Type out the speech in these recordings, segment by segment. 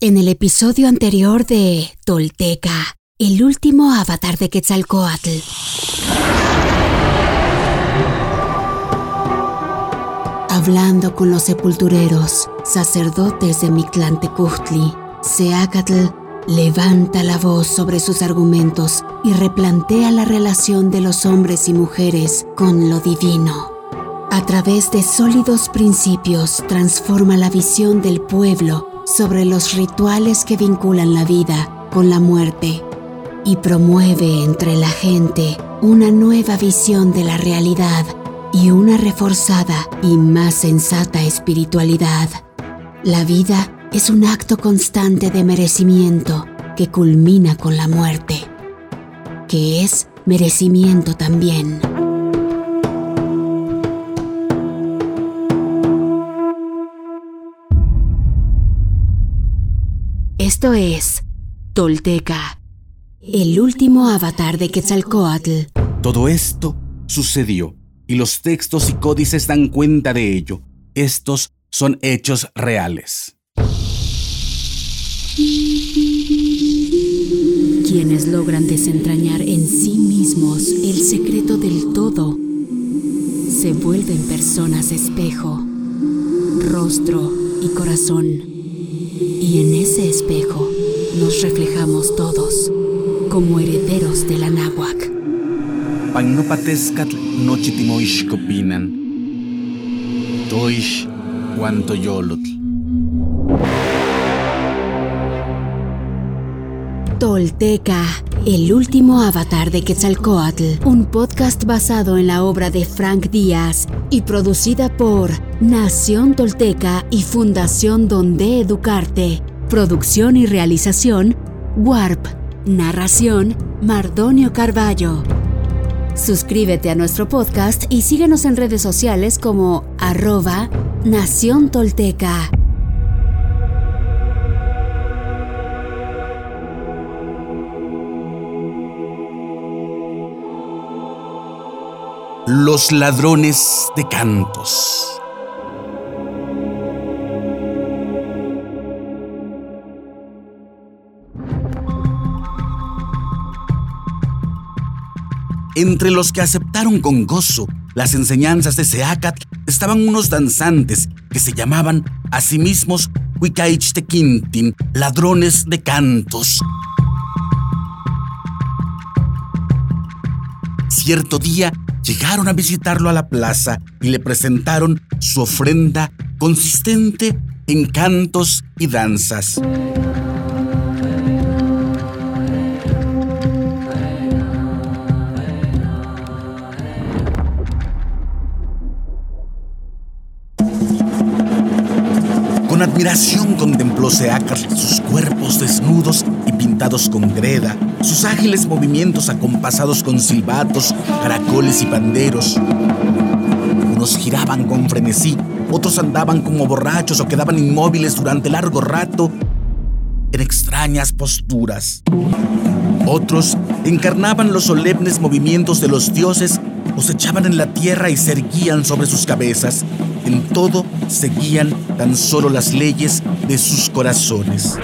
En el episodio anterior de Tolteca, el último avatar de Quetzalcoatl. Hablando con los sepultureros, sacerdotes de Mictlantecutli, Seacatl levanta la voz sobre sus argumentos y replantea la relación de los hombres y mujeres con lo divino. A través de sólidos principios transforma la visión del pueblo sobre los rituales que vinculan la vida con la muerte y promueve entre la gente una nueva visión de la realidad y una reforzada y más sensata espiritualidad. La vida es un acto constante de merecimiento que culmina con la muerte, que es merecimiento también. Esto es Tolteca, el último avatar de Quetzalcoatl. Todo esto sucedió y los textos y códices dan cuenta de ello. Estos son hechos reales. Quienes logran desentrañar en sí mismos el secreto del todo se vuelven personas espejo, rostro y corazón y en ese espejo nos reflejamos todos como herederos de la náhuac. Pagnopatescatl nochitimoixcopinan. Toish yolotl. Tolteca, el último avatar de Quetzalcoatl, un podcast basado en la obra de Frank Díaz y producida por Nación Tolteca y Fundación Donde Educarte. Producción y realización, Warp. Narración, Mardonio Carballo. Suscríbete a nuestro podcast y síguenos en redes sociales como arroba Nación Tolteca. Los ladrones de cantos. Entre los que aceptaron con gozo las enseñanzas de Seacat estaban unos danzantes que se llamaban a sí mismos Huicaichte ladrones de cantos. Cierto día llegaron a visitarlo a la plaza y le presentaron su ofrenda consistente en cantos y danzas. Con admiración contempló Seacatl sus cuerpos desnudos y pintados con greda, sus ágiles movimientos acompasados con silbatos, caracoles y panderos. Unos giraban con frenesí, otros andaban como borrachos o quedaban inmóviles durante largo rato en extrañas posturas. Otros encarnaban los solemnes movimientos de los dioses o se echaban en la tierra y se erguían sobre sus cabezas. En todo seguían tan solo las leyes de sus corazones.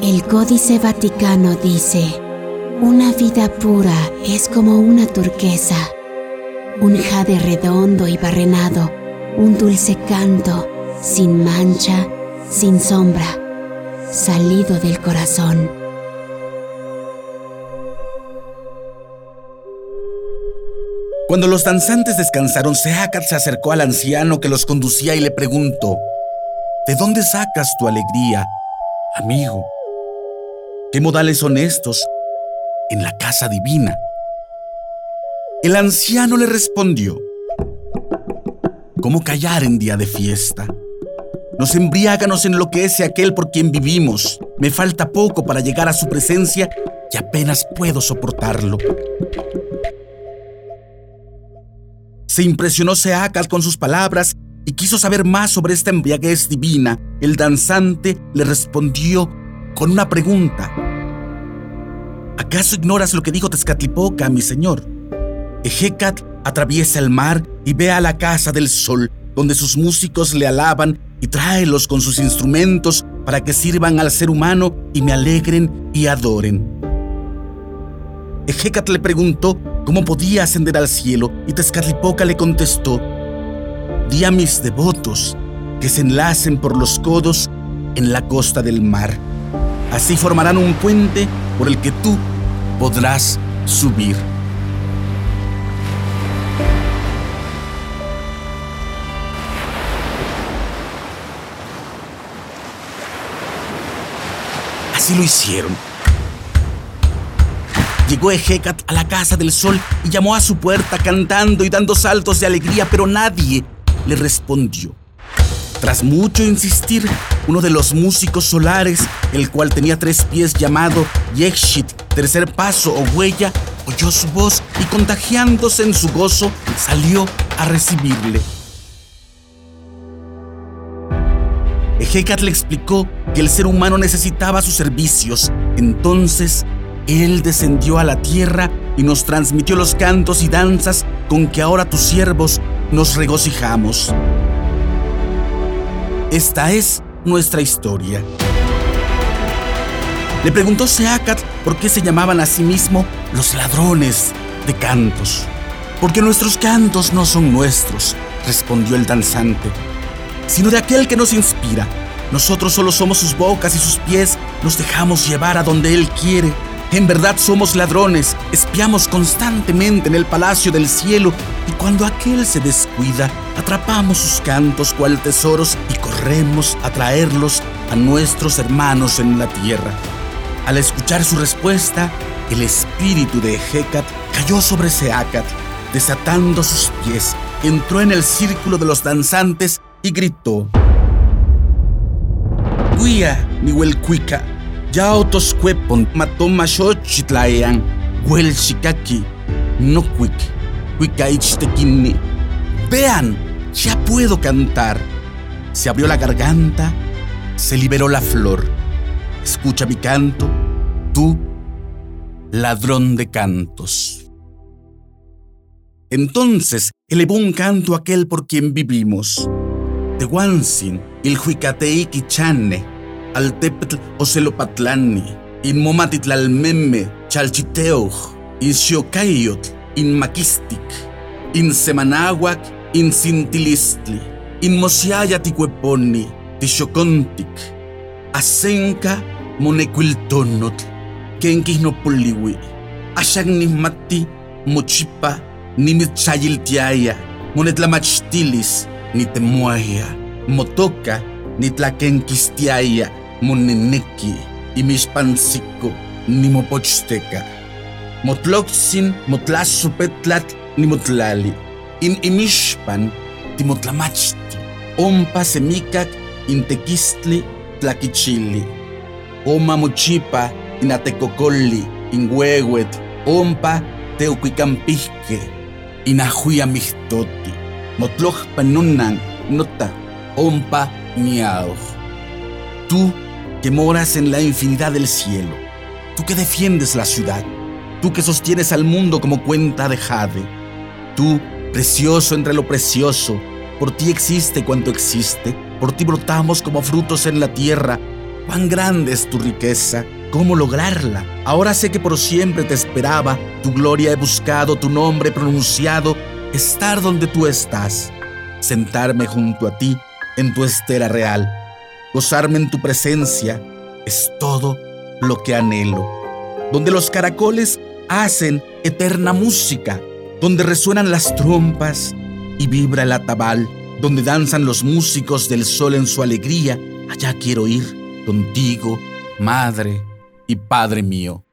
El Códice Vaticano dice, una vida pura es como una turquesa, un jade redondo y barrenado, un dulce canto, sin mancha, sin sombra, salido del corazón. Cuando los danzantes descansaron, Seacat se acercó al anciano que los conducía y le preguntó, ¿De dónde sacas tu alegría, amigo? ¿Qué modales son estos en la casa divina? El anciano le respondió, ¿cómo callar en día de fiesta? Nos embriaga, nos enloquece aquel por quien vivimos. Me falta poco para llegar a su presencia y apenas puedo soportarlo. Se impresionó Seacal con sus palabras y quiso saber más sobre esta embriaguez divina. El danzante le respondió con una pregunta. ¿Acaso ignoras lo que dijo Tezcatlipoca, mi señor? Ejecat atraviesa el mar y ve a la casa del sol, donde sus músicos le alaban y tráelos con sus instrumentos para que sirvan al ser humano y me alegren y adoren. Ejecat le preguntó cómo podía ascender al cielo y Tezcatlipoca le contestó, di a mis devotos que se enlacen por los codos en la costa del mar. Así formarán un puente por el que tú podrás subir. Así lo hicieron. Llegó Ejecat a la casa del sol y llamó a su puerta cantando y dando saltos de alegría, pero nadie le respondió. Tras mucho insistir, uno de los músicos solares, el cual tenía tres pies llamado Yekshit, tercer paso o huella, oyó su voz y contagiándose en su gozo, salió a recibirle. Ejecat le explicó que el ser humano necesitaba sus servicios. Entonces, él descendió a la tierra y nos transmitió los cantos y danzas con que ahora tus siervos nos regocijamos. Esta es nuestra historia. Le preguntó Seacat por qué se llamaban a sí mismo los ladrones de cantos. Porque nuestros cantos no son nuestros, respondió el danzante, sino de aquel que nos inspira. Nosotros solo somos sus bocas y sus pies, nos dejamos llevar a donde Él quiere. En verdad somos ladrones, espiamos constantemente en el palacio del cielo y cuando aquel se descuida, atrapamos sus cantos cual tesoros y corremos a traerlos a nuestros hermanos en la tierra. Al escuchar su respuesta, el espíritu de Hecat cayó sobre Seacat, desatando sus pies, entró en el círculo de los danzantes y gritó: Guía, ni huelcuica, ya otoscuepon, matoma xochitlaean, huel shikaki, no cuic, cuicaichtekini. Vean, ya puedo cantar. Se abrió la garganta, se liberó la flor. Escucha mi canto, tú, ladrón de cantos. Entonces elevó un canto aquel por quien vivimos. Tehuansin, il huicatei quichane, al tepetl ocelopatlani, in momatitlalmeme, chalchiteuj, in xiocayotl, in maquistic, in semanahuac, in sintilistli, in mosiaya ticueponi, tixocontic, asenca monecuiltonotl, kenquisnopoliwi, axac nismati mochipa nimitzayiltiaya, monetlamachtilis, nitemuaya, motoca, nitlaquenquistiaya, moneneki, imixpansico, nimopochsteca. Motloxin, motlasupetlat, nimotlali. In imixpan, timotlamachti. Ompa semicac, intequistli, tlaquichili. Oma mochipa, inatecocoli, inhuehuet, ompa, teucuicampijque, inajuiamihtoti. Motlojpa nunan, nota, ompa, miauj. Tú que moras en la infinidad del cielo, tú que defiendes la ciudad, tú que sostienes al mundo como cuenta de jade, tú, precioso entre lo precioso, por ti existe cuanto existe, por ti brotamos como frutos en la tierra. Cuán grande es tu riqueza, cómo lograrla. Ahora sé que por siempre te esperaba, tu gloria he buscado, tu nombre pronunciado, estar donde tú estás, sentarme junto a ti en tu estera real, gozarme en tu presencia, es todo lo que anhelo. Donde los caracoles hacen eterna música, donde resuenan las trompas y vibra el atabal, donde danzan los músicos del sol en su alegría, allá quiero ir contigo, Madre y Padre mío.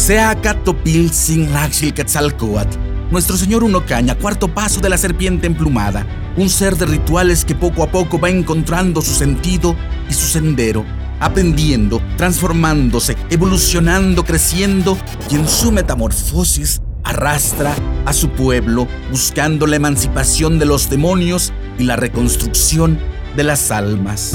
Sea Catopil sin Laxil Quetzalcoatl, nuestro señor Uno Caña, cuarto paso de la serpiente emplumada, un ser de rituales que poco a poco va encontrando su sentido y su sendero, aprendiendo, transformándose, evolucionando, creciendo y en su metamorfosis arrastra a su pueblo buscando la emancipación de los demonios y la reconstrucción de las almas.